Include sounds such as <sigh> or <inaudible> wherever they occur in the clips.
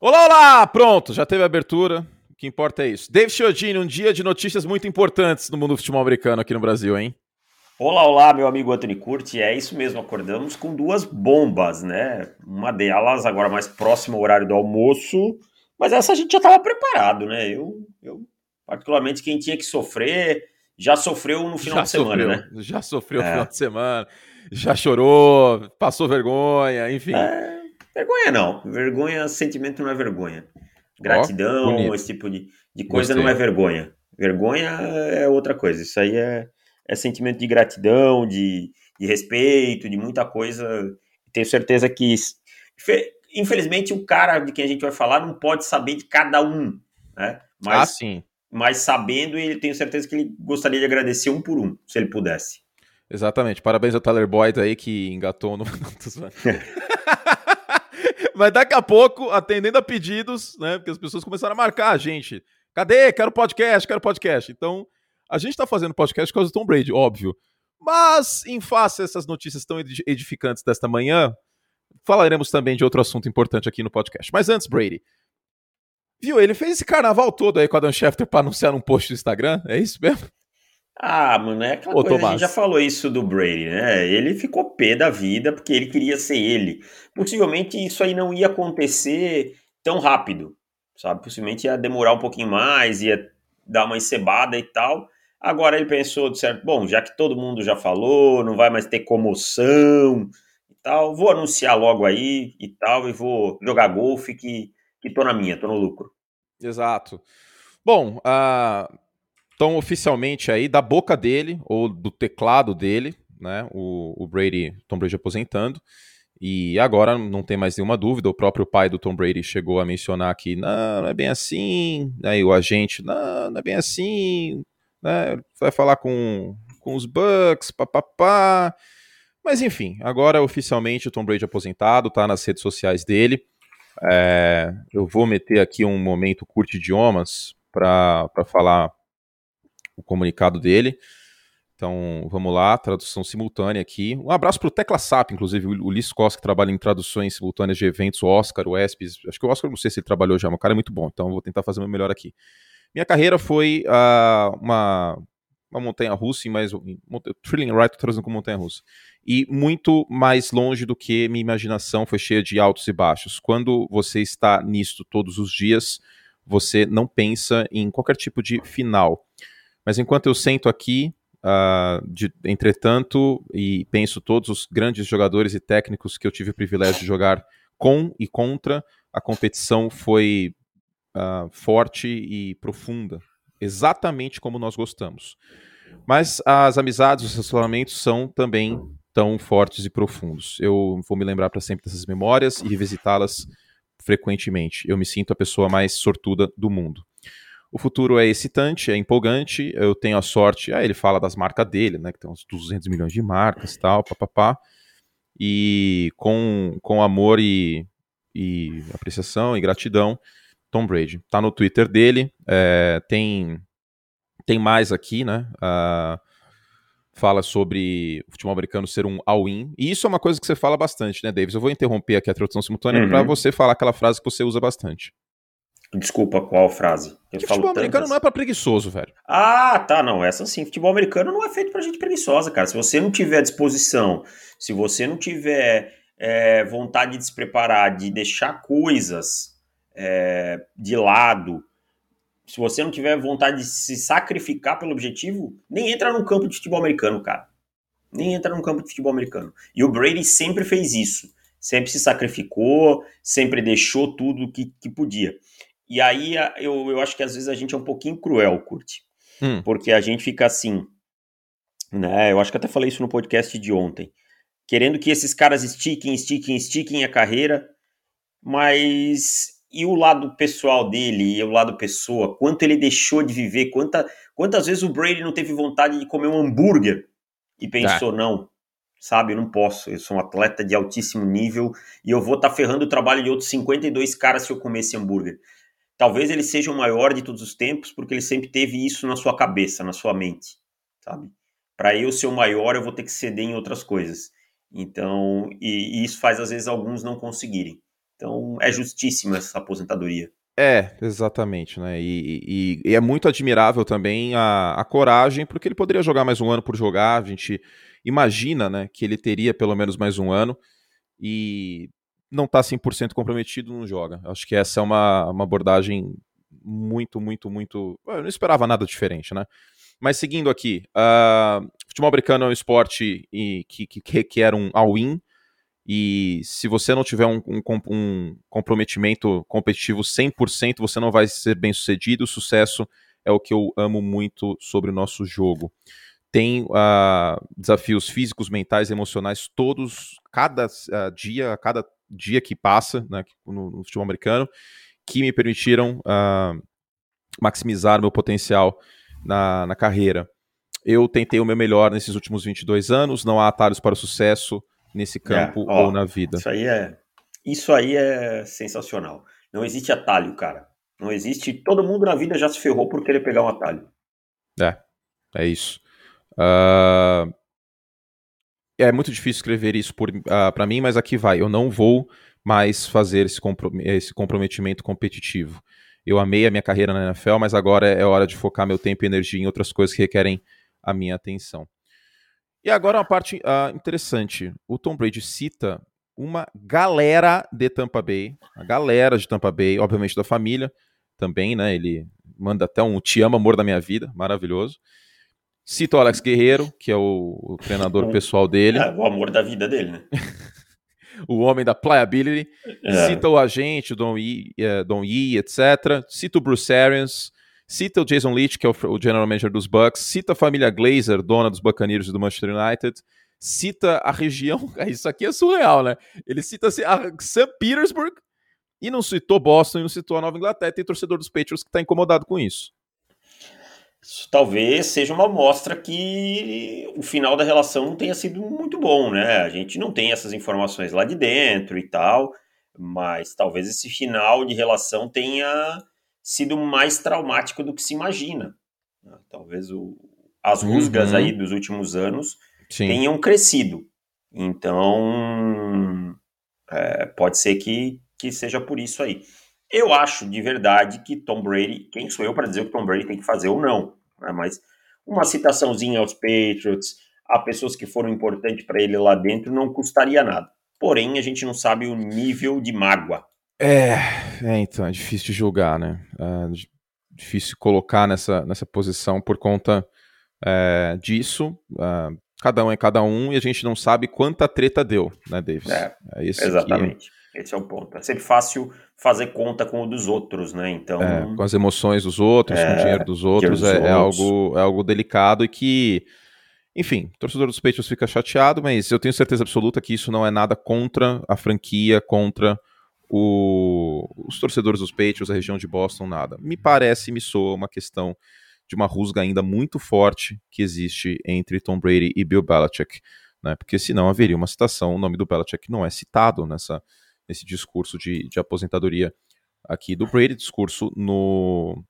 Olá, olá! Pronto, já teve abertura. O que importa é isso. Dave Chiodini, um dia de notícias muito importantes no mundo do futebol americano aqui no Brasil, hein? Olá, olá, meu amigo Anthony Curti. É isso mesmo, acordamos com duas bombas, né? Uma delas agora mais próximo ao horário do almoço, mas essa a gente já estava preparado, né? Eu, eu, particularmente, quem tinha que sofrer, já sofreu no final já de semana, sofreu, né? Já sofreu no é. final de semana, já chorou, passou vergonha, enfim. É, vergonha não, vergonha, sentimento não é vergonha. Gratidão, oh, esse tipo de, de coisa Gostei. não é vergonha. Vergonha é outra coisa. Isso aí é, é sentimento de gratidão, de, de respeito, de muita coisa. Tenho certeza que, infelizmente, o cara de quem a gente vai falar não pode saber de cada um, né? Mas, ah, sim. Mas sabendo, ele tenho certeza que ele gostaria de agradecer um por um, se ele pudesse. Exatamente. Parabéns ao Tyler Boyd aí que engatou no. <laughs> <laughs> Mas daqui a pouco, atendendo a pedidos, né? Porque as pessoas começaram a marcar a gente. Cadê? Quero podcast, quero podcast. Então, a gente tá fazendo podcast por causa do Tom Brady, óbvio. Mas, em face a essas notícias tão edificantes desta manhã, falaremos também de outro assunto importante aqui no podcast. Mas antes, Brady. Viu, ele fez esse carnaval todo aí com a Dan Schefter pra anunciar um post no Instagram? É isso mesmo? Ah, mano, é aquela Ô, coisa, Tomás. a gente já falou isso do Brady, né? Ele ficou pé da vida porque ele queria ser ele. Possivelmente isso aí não ia acontecer tão rápido, sabe? Possivelmente ia demorar um pouquinho mais, ia dar uma encebada e tal. Agora ele pensou, de certo, bom, já que todo mundo já falou, não vai mais ter comoção e tal, vou anunciar logo aí e tal, e vou jogar golfe que, que tô na minha, tô no lucro. Exato. Bom, uh, então, oficialmente aí, da boca dele, ou do teclado dele, né, o, o Brady, Tom Brady aposentando, e agora não tem mais nenhuma dúvida, o próprio pai do Tom Brady chegou a mencionar que não, não é bem assim, aí o agente, não, não é bem assim, né, vai falar com, com os Bucks, papapá, mas enfim, agora oficialmente o Tom Brady aposentado, tá nas redes sociais dele, é, eu vou meter aqui um momento curto idiomas para falar o comunicado dele. Então, vamos lá, tradução simultânea aqui. Um abraço para o Tecla SAP, inclusive, o Ulisses Costa, que trabalha em traduções simultâneas de eventos, o Oscar, o ESPES. Acho que o Oscar, não sei se ele trabalhou já, mas o cara é muito bom, então vou tentar fazer o meu melhor aqui. Minha carreira foi uh, uma, uma montanha russa, mas Thrilling Ride traduzindo com montanha russa. E muito mais longe do que minha imaginação foi cheia de altos e baixos. Quando você está nisto todos os dias, você não pensa em qualquer tipo de final. Mas enquanto eu sento aqui, uh, de, entretanto, e penso todos os grandes jogadores e técnicos que eu tive o privilégio de jogar com e contra, a competição foi uh, forte e profunda, exatamente como nós gostamos. Mas as amizades, os relacionamentos são também tão fortes e profundos. Eu vou me lembrar para sempre dessas memórias e revisitá-las frequentemente. Eu me sinto a pessoa mais sortuda do mundo. O futuro é excitante, é empolgante. Eu tenho a sorte. Ah, ele fala das marcas dele, né? Que tem uns 200 milhões de marcas e tal, papapá. E com, com amor e, e apreciação e gratidão, Tom Brady. Tá no Twitter dele. É, tem, tem mais aqui, né? Uh, fala sobre o futebol americano ser um all-in. E isso é uma coisa que você fala bastante, né, Davis? Eu vou interromper aqui a tradução simultânea uhum. para você falar aquela frase que você usa bastante. Desculpa, qual frase? Eu futebol americano não é para preguiçoso, velho. Ah, tá, não. Essa sim. Futebol americano não é feito pra gente preguiçosa, cara. Se você não tiver disposição, se você não tiver é, vontade de se preparar, de deixar coisas é, de lado, se você não tiver vontade de se sacrificar pelo objetivo, nem entra num campo de futebol americano, cara. Nem entra num campo de futebol americano. E o Brady sempre fez isso. Sempre se sacrificou, sempre deixou tudo que, que podia. E aí eu, eu acho que às vezes a gente é um pouquinho cruel, Curte. Hum. Porque a gente fica assim, né? Eu acho que até falei isso no podcast de ontem. Querendo que esses caras estiquem, estiquem, estiquem a carreira, mas e o lado pessoal dele, e o lado pessoa, quanto ele deixou de viver, quanta, quantas vezes o Brady não teve vontade de comer um hambúrguer e pensou, tá. não, sabe, eu não posso, eu sou um atleta de altíssimo nível e eu vou estar tá ferrando o trabalho de outros 52 caras se eu comer esse hambúrguer. Talvez ele seja o maior de todos os tempos, porque ele sempre teve isso na sua cabeça, na sua mente, sabe? Para eu ser o maior, eu vou ter que ceder em outras coisas. Então, e, e, isso faz às vezes alguns não conseguirem. Então é justíssima essa aposentadoria. É, exatamente, né? E, e, e, é muito admirável também a, a coragem, porque ele poderia jogar mais um ano por jogar. A gente imagina, né, que ele teria pelo menos mais um ano e não tá 100% comprometido, não joga. Acho que essa é uma, uma abordagem muito, muito, muito. Eu não esperava nada diferente, né? Mas seguindo aqui, uh, futebol americano é um esporte e, que, que, que requer um all-in. E se você não tiver um, um, um comprometimento competitivo 100%, você não vai ser bem sucedido. O sucesso é o que eu amo muito sobre o nosso jogo. Tem uh, desafios físicos, mentais, emocionais, todos, cada uh, dia, cada dia que passa né, no, no futebol americano, que me permitiram uh, maximizar meu potencial na, na carreira. Eu tentei o meu melhor nesses últimos 22 anos, não há atalhos para o sucesso nesse é, campo é, ó, ou na vida. Isso aí é, isso aí é sensacional. Não existe atalho, cara. Não existe. Todo mundo na vida já se ferrou por querer pegar um atalho. É, é isso. Uh, é muito difícil escrever isso uh, ah, para mim, mas aqui vai. Eu não vou mais fazer esse, comprom esse comprometimento competitivo. Eu amei a minha carreira na NFL, mas agora é hora de focar meu tempo e energia em outras coisas que requerem a minha atenção. E agora uma parte uh, interessante. O Tom Brady cita uma galera de Tampa Bay, a galera de Tampa Bay, obviamente da família também, né? Ele manda até um te amo, amor da minha vida, maravilhoso. Cita o Alex Guerreiro, que é o, o treinador pessoal dele. É, o amor da vida dele, né? <laughs> o homem da pliability. É. Cita o agente, o Don Yee, uh, Don Yee, etc. Cita o Bruce Arians. Cita o Jason Leach, que é o, o general manager dos Bucks. Cita a família Glazer, dona dos Buccaneers e do Manchester United. Cita a região. <laughs> Isso aqui é surreal, né? Ele cita assim, a St. Petersburg e não citou Boston e não citou a Nova Inglaterra. Tem torcedor dos Patriots que está incomodado com isso. Isso talvez seja uma amostra que o final da relação não tenha sido muito bom, né? A gente não tem essas informações lá de dentro e tal, mas talvez esse final de relação tenha sido mais traumático do que se imagina. Né? Talvez o, as rusgas uhum. aí dos últimos anos Sim. tenham crescido. Então, é, pode ser que, que seja por isso aí. Eu acho de verdade que Tom Brady, quem sou eu para dizer o que Tom Brady tem que fazer ou não, né? mas uma citaçãozinha aos Patriots, a pessoas que foram importantes para ele lá dentro, não custaria nada. Porém, a gente não sabe o nível de mágoa é, é, então, é difícil de julgar, né? É difícil colocar nessa, nessa posição por conta é, disso. É, cada um é cada um e a gente não sabe quanta treta deu, né, Davis? É, é exatamente. Que... Esse é o ponto. É sempre fácil fazer conta com o dos outros, né? Então. É, com as emoções dos outros, com o dinheiro dos outros, dos é, outros. algo, é algo delicado e que. Enfim, o torcedor dos Patriots fica chateado, mas eu tenho certeza absoluta que isso não é nada contra a franquia, contra o, os torcedores dos Patriots, a região de Boston, nada. Me parece, me soa uma questão de uma rusga ainda muito forte que existe entre Tom Brady e Bill Belichick, né? Porque senão haveria uma citação, o nome do Belichick não é citado nessa, nesse discurso de, de aposentadoria aqui do Brady, discurso no,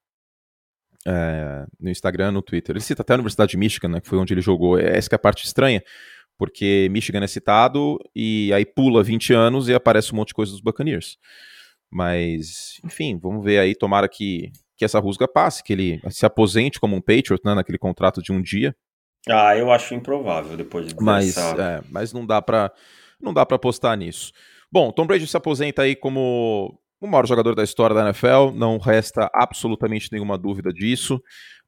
é, no Instagram, no Twitter. Ele cita até a Universidade de Michigan, né, que foi onde ele jogou. É, essa é a parte estranha, porque Michigan é citado e aí pula 20 anos e aparece um monte de coisa dos Buccaneers. Mas, enfim, vamos ver aí, tomara que, que essa rusga passe, que ele se aposente como um Patriot, né, naquele contrato de um dia. Ah, eu acho improvável depois de mas, é, mas não dá para não dá para apostar nisso. Bom, Tom Brady se aposenta aí como o maior jogador da história da NFL, não resta absolutamente nenhuma dúvida disso.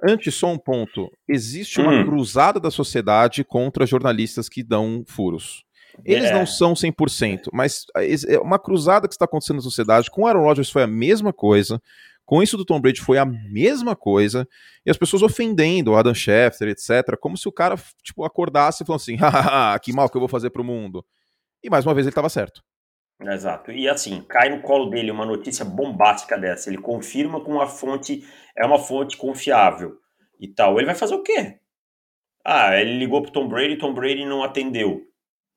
Antes, só um ponto: existe uma hum. cruzada da sociedade contra jornalistas que dão furos. Eles é. não são 100%, mas é uma cruzada que está acontecendo na sociedade. Com o Aaron Rodgers foi a mesma coisa. Com isso do Tom Brady foi a mesma coisa, e as pessoas ofendendo o Adam Schefter, etc., como se o cara tipo, acordasse e falasse assim: <laughs> que mal que eu vou fazer pro mundo. E mais uma vez ele estava certo. Exato. E assim, cai no colo dele uma notícia bombástica dessa. Ele confirma com uma fonte, é uma fonte confiável e tal. Ele vai fazer o quê? Ah, ele ligou pro Tom Brady, Tom Brady não atendeu.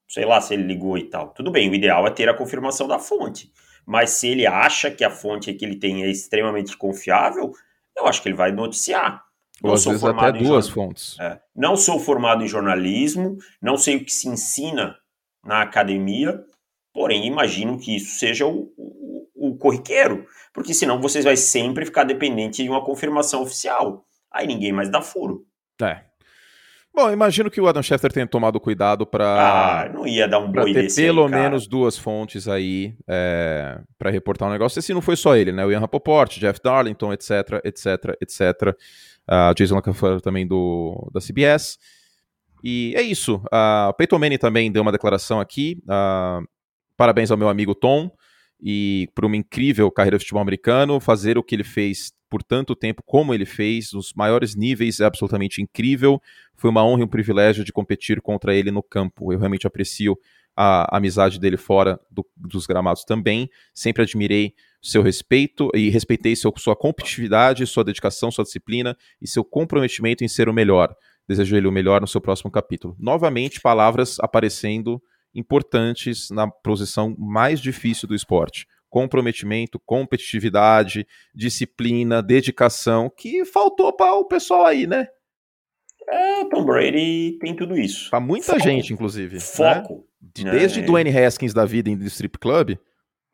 Sei lá se ele ligou e tal. Tudo bem, o ideal é ter a confirmação da fonte. Mas se ele acha que a fonte que ele tem é extremamente confiável, eu acho que ele vai noticiar. Não Ou às vezes até duas jornal... fontes. É. Não sou formado em jornalismo, não sei o que se ensina na academia, Porém, imagino que isso seja o, o, o corriqueiro, porque senão vocês vai sempre ficar dependente de uma confirmação oficial. Aí ninguém mais dá furo. É. Bom, imagino que o Adam Schefter tenha tomado cuidado para. Ah, não ia dar um boi ter desse pelo aí, menos duas fontes aí é, para reportar um negócio. Esse não foi só ele, né? O Ian Rapoport, Jeff Darlington, etc, etc, etc. Uh, Jason Lockefeller também do, da CBS. E é isso. Uh, Peyton Manning também deu uma declaração aqui. Uh, parabéns ao meu amigo Tom e por uma incrível carreira de futebol americano, fazer o que ele fez por tanto tempo como ele fez, nos maiores níveis, é absolutamente incrível. Foi uma honra e um privilégio de competir contra ele no campo. Eu realmente aprecio a amizade dele fora do, dos gramados também. Sempre admirei seu respeito e respeitei seu, sua competitividade, sua dedicação, sua disciplina e seu comprometimento em ser o melhor. Desejo ele o melhor no seu próximo capítulo. Novamente, palavras aparecendo importantes na posição mais difícil do esporte comprometimento, competitividade, disciplina, dedicação, que faltou para o pessoal aí, né? É, Tom Brady tem tudo isso. Para muita Foco. gente, inclusive. Foco. Né? Desde é. Dwayne Haskins da vida em Strip Club,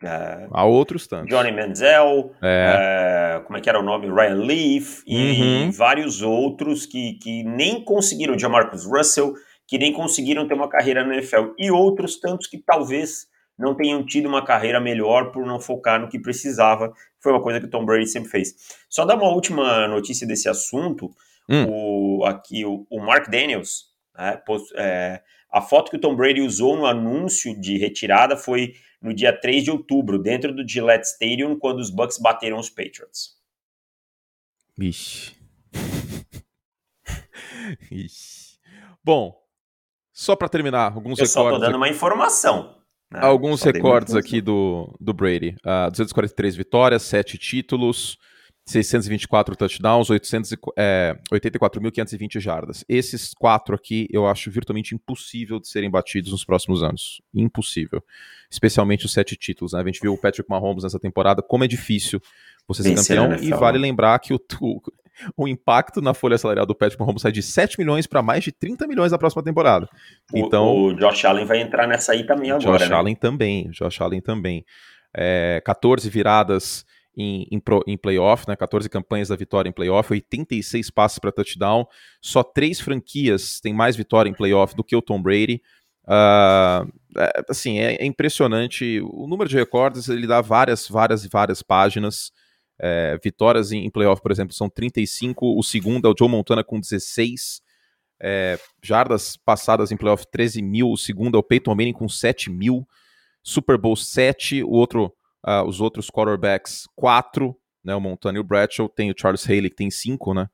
é. a outros tantos. Johnny Manziel, é. é. como é que era o nome? Ryan Leaf e uhum. vários outros que, que nem conseguiram, Jamarcus Russell, que nem conseguiram ter uma carreira na NFL. E outros tantos que talvez não tenham tido uma carreira melhor por não focar no que precisava. Foi uma coisa que o Tom Brady sempre fez. Só dar uma última notícia desse assunto. Hum. O, aqui o, o Mark Daniels, né, post, é, a foto que o Tom Brady usou no anúncio de retirada foi no dia 3 de outubro, dentro do Gillette Stadium, quando os Bucks bateram os Patriots. Ixi. <laughs> Ixi. Bom, só para terminar, alguns Eu só tô dando uma informação. Né? Alguns recordes aqui do, do Brady. Uh, 243 vitórias, 7 títulos, 624 touchdowns, 884.520 é, jardas. Esses quatro aqui eu acho virtualmente impossível de serem batidos nos próximos anos. Impossível. Especialmente os sete títulos. Né? A gente viu o Patrick Mahomes nessa temporada, como é difícil você ser campeão. E vale lembrar que o, o, o impacto na folha salarial do Patrick Mahomes sai de 7 milhões para mais de 30 milhões na próxima temporada. Então, o, o Josh Allen vai entrar nessa aí também agora. Josh né? Allen também, Josh Allen também. É, 14 viradas em, em, pro, em playoff, né? 14 campanhas da vitória em playoff, 86 passes para touchdown. Só três franquias têm mais vitória em playoff do que o Tom Brady. Uh, é, assim, é, é, impressionante. O número de recordes ele dá várias, várias e várias páginas. É, vitórias em, em playoff, por exemplo, são 35. O segundo é o Joe Montana com 16. É, jardas passadas em playoff, 13 mil. O segundo é o Peyton Manning com 7 mil. Super Bowl 7. O outro, uh, os outros quarterbacks, 4. Né, o Montana e o Bradshaw. Tem o Charles Haley, que tem 5, né?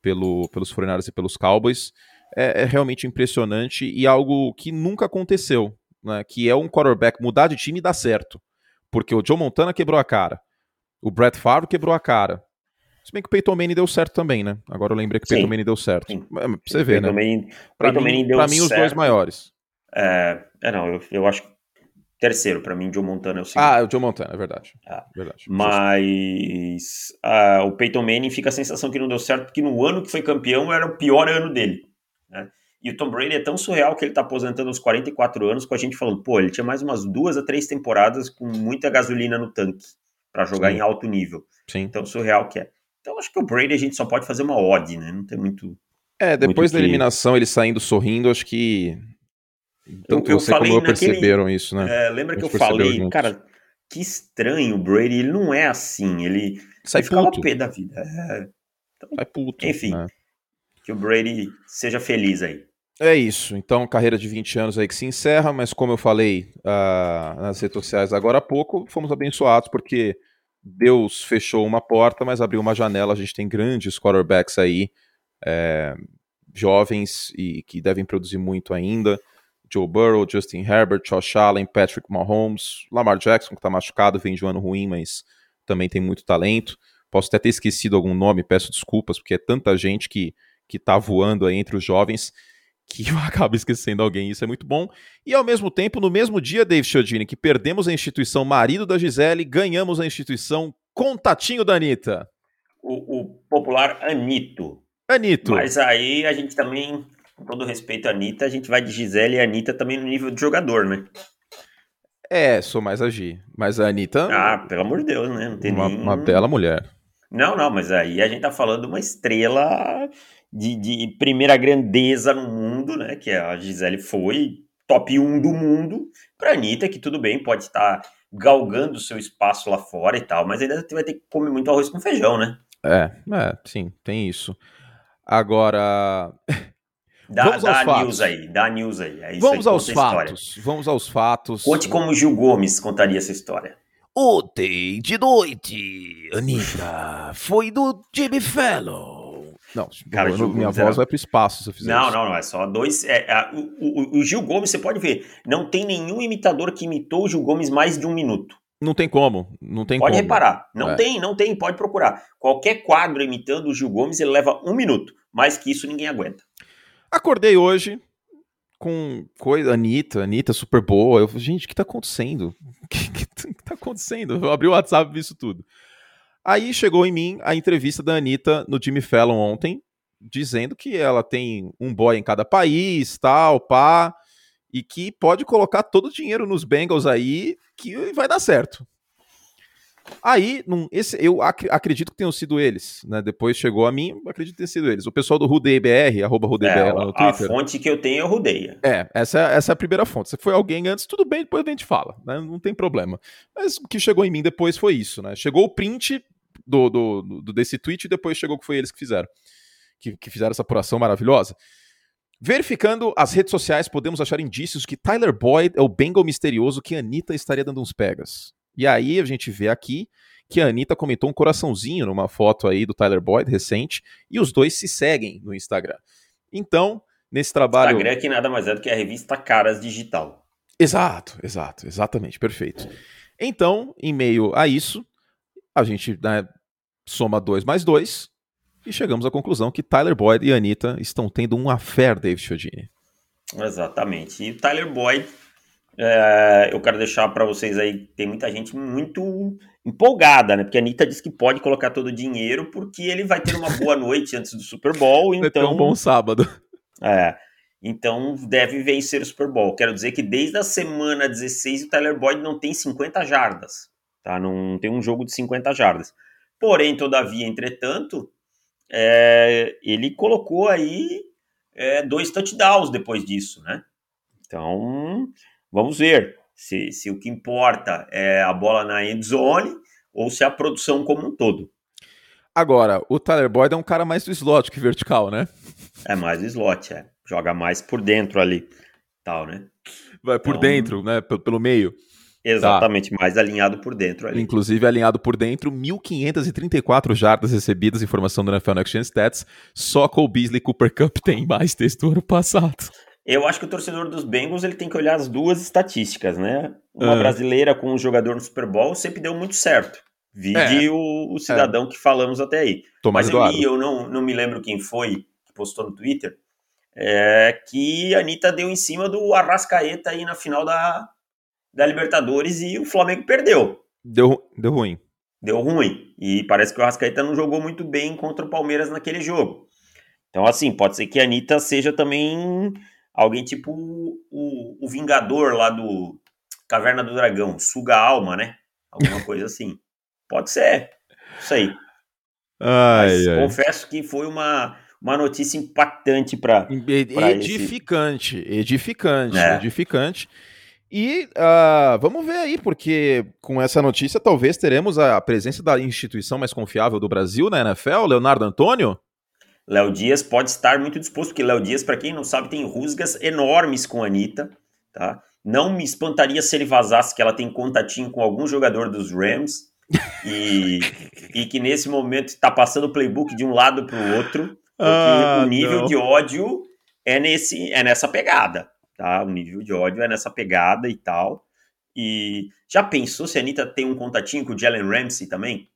Pelo, pelos 49 e pelos Cowboys. É, é, realmente impressionante e algo que nunca aconteceu. Né, que é um quarterback mudar de time e dar certo. Porque o Joe Montana quebrou a cara. O Brett Favre quebrou a cara. Se bem que o Peyton Manning deu certo também, né? Agora eu lembrei que o Peyton Manning deu certo. Sim. Pra você ver, né? Manning, pra Peyton mim, pra mim os dois maiores. É, é não, eu, eu acho terceiro, para mim, Joe Montana é o segundo. Ah, o Joe Montana, é verdade. É. verdade. Mas uh, o Peyton Manning fica a sensação que não deu certo, porque no ano que foi campeão era o pior ano dele. Né? E o Tom Brady é tão surreal que ele tá aposentando aos 44 anos, com a gente falando, pô, ele tinha mais umas duas a três temporadas com muita gasolina no tanque para jogar Sim. em alto nível. Sim. Então, surreal que é. Então, acho que o Brady a gente só pode fazer uma odd, né? Não tem muito. É, depois muito da que... eliminação, ele saindo sorrindo, acho que. Tanto eu, eu você como eu naquele... perceberam isso, né? É, lembra que eu falei, juntos. cara, que estranho o Brady, ele não é assim, ele sai ele puto. pé da vida. É... Então, puto. Enfim, né? que o Brady seja feliz aí. É isso. Então, carreira de 20 anos aí que se encerra, mas como eu falei uh, nas redes sociais agora há pouco, fomos abençoados porque Deus fechou uma porta, mas abriu uma janela. A gente tem grandes quarterbacks aí, é, jovens e que devem produzir muito ainda. Joe Burrow, Justin Herbert, Josh Allen, Patrick Mahomes, Lamar Jackson, que está machucado, vem de um ano ruim, mas também tem muito talento. Posso até ter esquecido algum nome, peço desculpas, porque é tanta gente que, que tá voando aí entre os jovens que <laughs> eu acabo esquecendo alguém, isso é muito bom. E ao mesmo tempo, no mesmo dia, Dave Chiodini, que perdemos a instituição marido da Gisele, ganhamos a instituição contatinho da Anitta. O, o popular Anito. Anito. Mas aí a gente também, com todo respeito à Anitta, a gente vai de Gisele e Anitta também no nível de jogador, né? É, sou mais agir. Mas a Anitta. Ah, pelo amor de Deus, né? Não tem uma, nem... uma bela mulher. Não, não, mas aí a gente tá falando de uma estrela de, de primeira grandeza no mundo, né? Que a Gisele foi top 1 do mundo. Pra Anitta, que tudo bem, pode estar galgando seu espaço lá fora e tal, mas ainda vai ter que comer muito arroz com feijão, né? É, é, sim, tem isso. Agora. <laughs> Dá, Vamos dá aos news fatos. aí, dá news aí. É Vamos aí, aos fatos. Vamos aos fatos. Conte como Gil Gomes contaria essa história. Ontem de noite, Anitta foi do Jimmy Fallon. Não, Cara, eu, minha voz era... vai para o espaço se eu fizer não, isso. Não, não, é só dois. É, é, o, o, o, Gil Gomes, você pode ver, não tem nenhum imitador que imitou o Gil Gomes mais de um minuto. Não tem como, não tem pode como. reparar, não é. tem, não tem, pode procurar. Qualquer quadro imitando o Gil Gomes, ele leva um minuto. Mais que isso, ninguém aguenta. Acordei hoje com coisa, Anitta, Anitta super boa. Eu falei, gente, o que tá acontecendo? <laughs> O que, que, que tá acontecendo? Eu abri o WhatsApp e vi isso tudo. Aí chegou em mim a entrevista da Anitta no Jimmy Fallon ontem, dizendo que ela tem um boy em cada país, tal, pá, e que pode colocar todo o dinheiro nos Bengals aí que vai dar certo. Aí, num, esse, eu ac acredito que tenham sido eles, né? Depois chegou a mim, acredito que tenham sido eles. O pessoal do RudeBR, arroba RudeBR é, no Twitter. A fonte que eu tenho é o Rudeia. É, essa, essa é a primeira fonte. Se foi alguém antes, tudo bem, depois a gente fala, né? Não tem problema. Mas o que chegou em mim depois foi isso, né? Chegou o print do, do, do desse tweet e depois chegou que foi eles que fizeram. Que, que fizeram essa apuração maravilhosa. Verificando as redes sociais, podemos achar indícios que Tyler Boyd é o Bengal misterioso que Anitta estaria dando uns pegas. E aí a gente vê aqui que a Anitta comentou um coraçãozinho numa foto aí do Tyler Boyd recente, e os dois se seguem no Instagram. Então, nesse trabalho. Instagram é que nada mais é do que a revista Caras Digital. Exato, exato, exatamente, perfeito. Então, em meio a isso, a gente né, soma dois mais dois e chegamos à conclusão que Tyler Boyd e Anitta estão tendo um affair, David Chiodini. Exatamente. E o Tyler Boyd é, eu quero deixar para vocês aí, tem muita gente muito empolgada, né? Porque a Anitta disse que pode colocar todo o dinheiro porque ele vai ter uma boa noite antes do Super Bowl. <laughs> Vai então, ter um bom sábado. É. Então deve vencer o Super Bowl. Quero dizer que desde a semana 16 o Tyler Boyd não tem 50 jardas. Tá? Não tem um jogo de 50 jardas. Porém, todavia, entretanto, é, ele colocou aí é, dois touchdowns depois disso, né? Então, Vamos ver se, se o que importa é a bola na end zone ou se é a produção como um todo. Agora, o Tyler Boyd é um cara mais do slot que vertical, né? É mais do slot, é. Joga mais por dentro ali, tal, né? Vai por então, dentro, né? Pelo, pelo meio. Exatamente, tá. mais alinhado por dentro ali. Inclusive alinhado por dentro, 1.534 jardas recebidas, informação do NFL Next Gen Stats. Só com o Beasley Cooper Cup tem mais texto do ano passado. Eu acho que o torcedor dos Bengals ele tem que olhar as duas estatísticas, né? Uma uhum. brasileira com um jogador no Super Bowl sempre deu muito certo. Vide é. o, o, cidadão é. que falamos até aí. Tomás Mas Eduardo. eu li, eu não, não me lembro quem foi que postou no Twitter, é, que a Anitta deu em cima do Arrascaeta aí na final da, da Libertadores e o Flamengo perdeu. Deu, deu ruim. Deu ruim. E parece que o Arrascaeta não jogou muito bem contra o Palmeiras naquele jogo. Então, assim, pode ser que a Anitta seja também alguém tipo o, o Vingador lá do Caverna do Dragão, suga a alma, né? Alguma coisa assim. Pode ser, não sei. Ai, Mas ai. confesso que foi uma, uma notícia impactante para. Edificante, esse... edificante, é. edificante. E uh, vamos ver aí, porque com essa notícia talvez teremos a presença da instituição mais confiável do Brasil na NFL, Leonardo Antônio. Léo Dias pode estar muito disposto, porque Léo Dias, para quem não sabe, tem rusgas enormes com a Anitta, tá? Não me espantaria se ele vazasse que ela tem contatinho com algum jogador dos Rams e, <laughs> e que nesse momento está passando o playbook de um lado para o outro, porque ah, o nível não. de ódio é, nesse, é nessa pegada, tá? O nível de ódio é nessa pegada e tal. E já pensou se a Anitta tem um contatinho com o Jalen Ramsey também?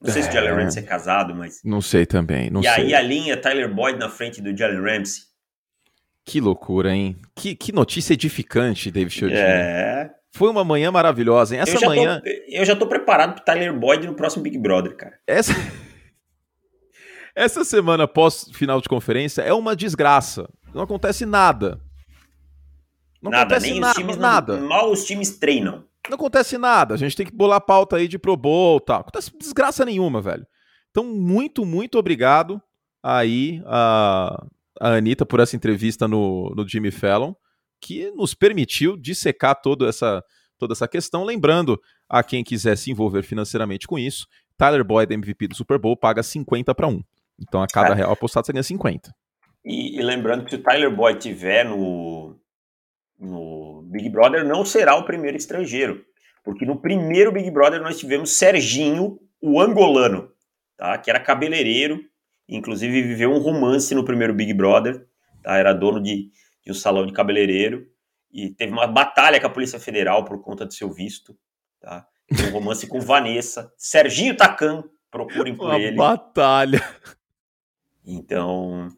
Não sei é... se o Jalen. Ramsey é casado, mas. Não sei também. Não e sei. aí a linha Tyler Boyd na frente do Jalen Ramsey. Que loucura, hein? Que, que notícia edificante, David Chiodini. É. Foi uma manhã maravilhosa, hein? Essa eu manhã. Tô, eu já tô preparado pro Tyler Boyd no próximo Big Brother, cara. Essa. <laughs> Essa semana pós final de conferência é uma desgraça. Não acontece nada. Não nada, acontece nem na- os times não- nada. mal os times treinam. Não acontece nada. A gente tem que bolar a pauta aí de Pro Bowl e tal. Acontece desgraça nenhuma, velho. Então, muito, muito obrigado aí a, a Anitta por essa entrevista no, no Jimmy Fallon, que nos permitiu dissecar toda essa, toda essa questão. Lembrando a quem quiser se envolver financeiramente com isso, Tyler Boyd, MVP do Super Bowl, paga 50 para 1. Então, a cada É. real apostado, você ganha 50. E, e lembrando que se o Tyler Boyd tiver no, no Big Brother, não será o primeiro estrangeiro. Porque no primeiro Big Brother nós tivemos Serginho, o angolano, tá? que era cabeleireiro, inclusive viveu um romance no primeiro Big Brother, tá? era dono de, de um salão de cabeleireiro, e teve uma batalha com a Polícia Federal por conta do seu visto. Tá? Um romance com Vanessa. Serginho Tacan, procurem por Uma ele. batalha. Então,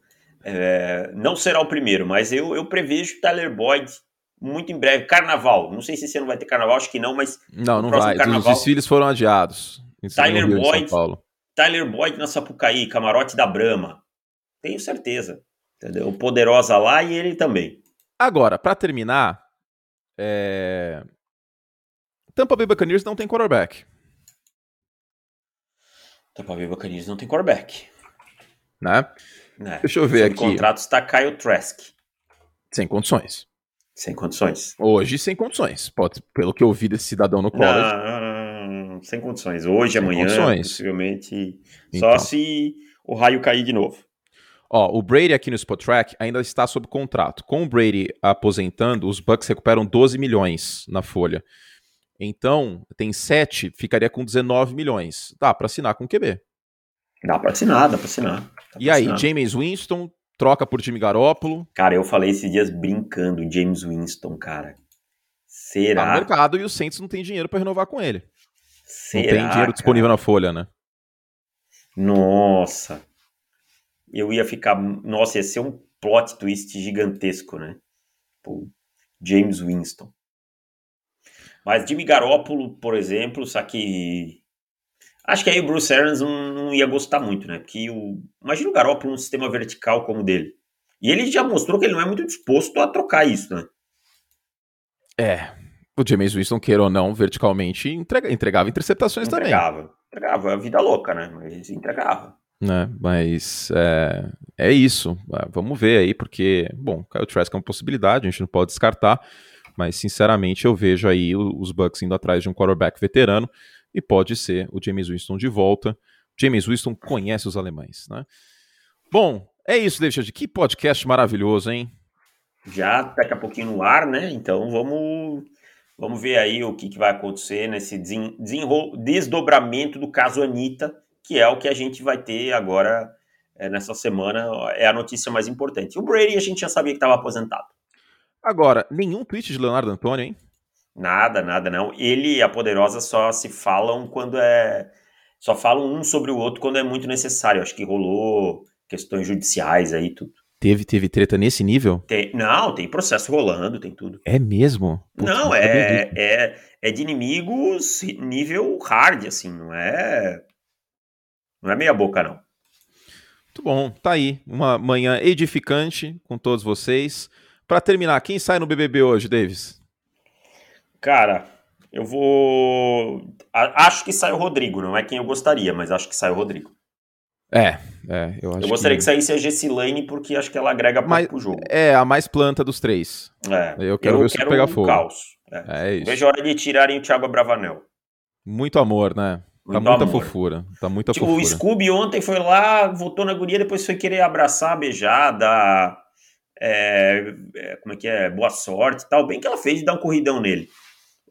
é, não será o primeiro, mas eu, eu prevejo Tyler Boyd muito em breve. Carnaval. Não sei se esse ano vai ter carnaval, acho que não, mas Não, não vai. carnaval- Os desfiles foram adiados. Tyler Boyd. Paulo. Tyler Boyd na Sapucaí, camarote da Brama. Tenho certeza. Entendeu? O Poderosa lá e ele também. Agora, pra terminar, é... Tampa Bay Buccaneers não tem quarterback, Tampa Bay Buccaneers não tem quarterback. né? Né? Deixa eu ver Sob aqui. contrato está Kyle Trask. Sem condições. Sem condições. Hoje, sem condições. Pode, pelo que eu vi desse cidadão no college. Não, sem condições. Hoje, Sem amanhã, condições. possivelmente. Então. Só se o raio cair de novo. Ó, o Brady aqui no Spotrack ainda está sob contrato. Com o Brady aposentando, os Bucks recuperam 12 milhões na folha. Então, tem 7, ficaria com 19 milhões. Dá pra assinar com o QB. Dá pra assinar, dá pra assinar. Dá E aí, assinar. James Winston troca por Jimmy Garoppolo. Cara, eu falei esses dias brincando, James Winston, cara. Tá no Será? mercado e o Saints não tem dinheiro pra renovar com ele. Será? não tem dinheiro cara? disponível na folha, né? Nossa. Eu ia ficar. Nossa, ia ser um plot twist gigantesco, né? Pô, James Winston. Mas Jimmy Garoppolo, por exemplo, só que. Acho que aí o Bruce Arians não, não ia gostar muito, né? Porque o. Imagina o Garoppolo num sistema vertical como o dele. E ele já mostrou que ele não é muito disposto a trocar isso, né? É. O James Winston, queira ou não, verticalmente, entrega- entregava interceptações também. Entregava. Entregava. É a vida louca, né? Mas entregava. né? Mas é, é isso. Ah, Vamos ver aí, porque, bom, Kyle Trask é uma possibilidade, a gente não pode descartar, mas sinceramente eu vejo aí os Bucks indo atrás de um quarterback veterano e pode ser o James Winston de volta. James Winston conhece os alemães, né? Bom, é isso, David. Que podcast maravilhoso, hein? já daqui a pouquinho no ar, né? Então vamos, vamos ver aí o que, que vai acontecer nesse desdobramento do caso Anitta, que é o que a gente vai ter agora é, nessa semana, é a notícia mais importante. O Brady a gente já sabia que estava aposentado. Agora, nenhum tweet de Leonardo Antônio, hein? Nada, nada não. Ele e a Poderosa só se falam quando é. Só falam um sobre o outro quando é muito necessário. Acho que rolou questões judiciais aí, tudo. Teve, teve treta nesse nível? Tem- não, tem processo rolando, tem tudo. É mesmo? Putz, não, é, é, é de inimigos nível hard, assim, não é. Não é meia boca, não. Muito bom, tá aí. Uma manhã edificante com todos vocês. Pra terminar, quem sai no BBB hoje, Davis? Cara, eu vou. acho que sai o Rodrigo, não é quem eu gostaria, mas acho que sai o Rodrigo. É, é, eu acho Eu gostaria que, saísse a Gessilane porque acho que ela agrega pouco Mas- pro jogo. É a mais planta dos três. É, eu quero ver o circo pegar um fogo. caos. É. É isso. Vejo a hora de tirarem o Thiago Abravanel. Muito amor, né? Tá Muito muita amor. fofura. Tá muita Tipo, fofura. o Scooby ontem foi lá, votou na guria, depois foi querer abraçar, beijar, dar. é, é, como é que é? Boa sorte e tal. Bem que ela fez de dar um corridão nele.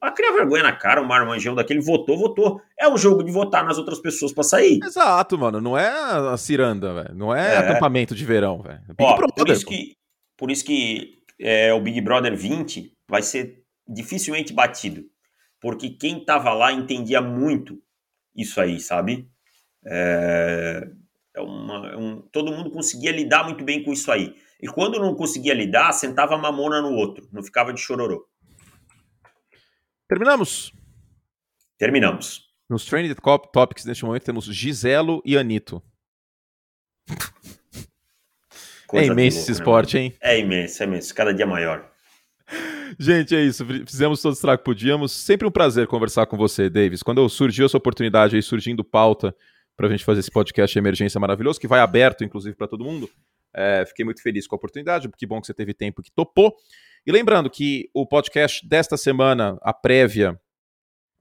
Ela cria vergonha na cara, um marmanjão daquele votou, votou. É um jogo de votar nas outras pessoas pra sair. Exato, mano. Não é a ciranda, velho. Não é, É. acampamento de verão, velho. É Brother, por isso que, por isso que é, o Big Brother 20 vai ser dificilmente batido. Porque quem tava lá entendia muito isso aí, sabe? É, é uma- é um- todo mundo conseguia lidar muito bem com isso aí. E quando não conseguia lidar, sentava a mamona no outro, não ficava de chororô. Terminamos. Terminamos. Nos Trended Cop- Topics, neste momento, temos Giselo e Anito. é Coisa de imenso louco, esse né, esporte, hein? mano? É imenso, é imenso. Cada dia maior. <laughs> Gente, é isso. Fizemos todo o estrago que podíamos. Sempre um prazer conversar com você, Davis. Quando surgiu essa oportunidade aí, surgindo pauta para a gente fazer esse podcast emergência maravilhoso, que vai aberto, inclusive, para todo mundo. É, fiquei muito feliz com a oportunidade. Que bom que você teve tempo que topou. E lembrando que o podcast desta semana, a prévia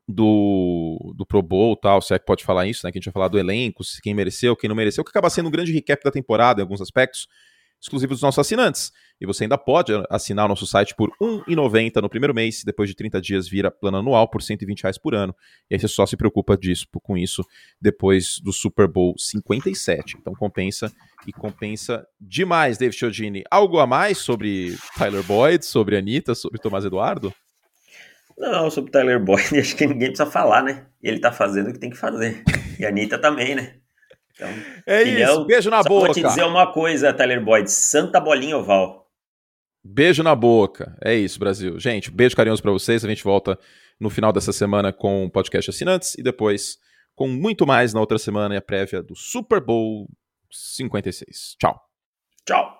do, do Pro Bowl tal, se é que pode falar isso, né? Que a gente vai falar do elenco, quem mereceu, quem não mereceu, que acaba sendo um grande recap da temporada em alguns aspectos, exclusivo dos nossos assinantes. E você ainda pode assinar o nosso site por R$ 1,90 no primeiro mês, depois de 30 dias vira plano anual por 120 reais por ano. E aí você só se preocupa disso, com isso depois do Super Bowl 57. Então compensa e compensa demais, David Chiodini. Algo a mais sobre Tyler Boyd, sobre Anitta, sobre Tomás Eduardo? Não, sobre Tyler Boyd, <laughs> acho que ninguém precisa falar, né? Ele tá fazendo o que tem que fazer. E a Anitta também, né? Então, é filhão, isso, beijo na boca. Vou te dizer uma coisa, Tyler Boyd, santa bolinha oval. Beijo na boca. É isso, Brasil. Gente, beijo carinhoso para vocês. A gente volta no final dessa semana com o podcast assinantes e depois com muito mais na outra semana e a prévia do Super Bowl 56. Tchau. Tchau.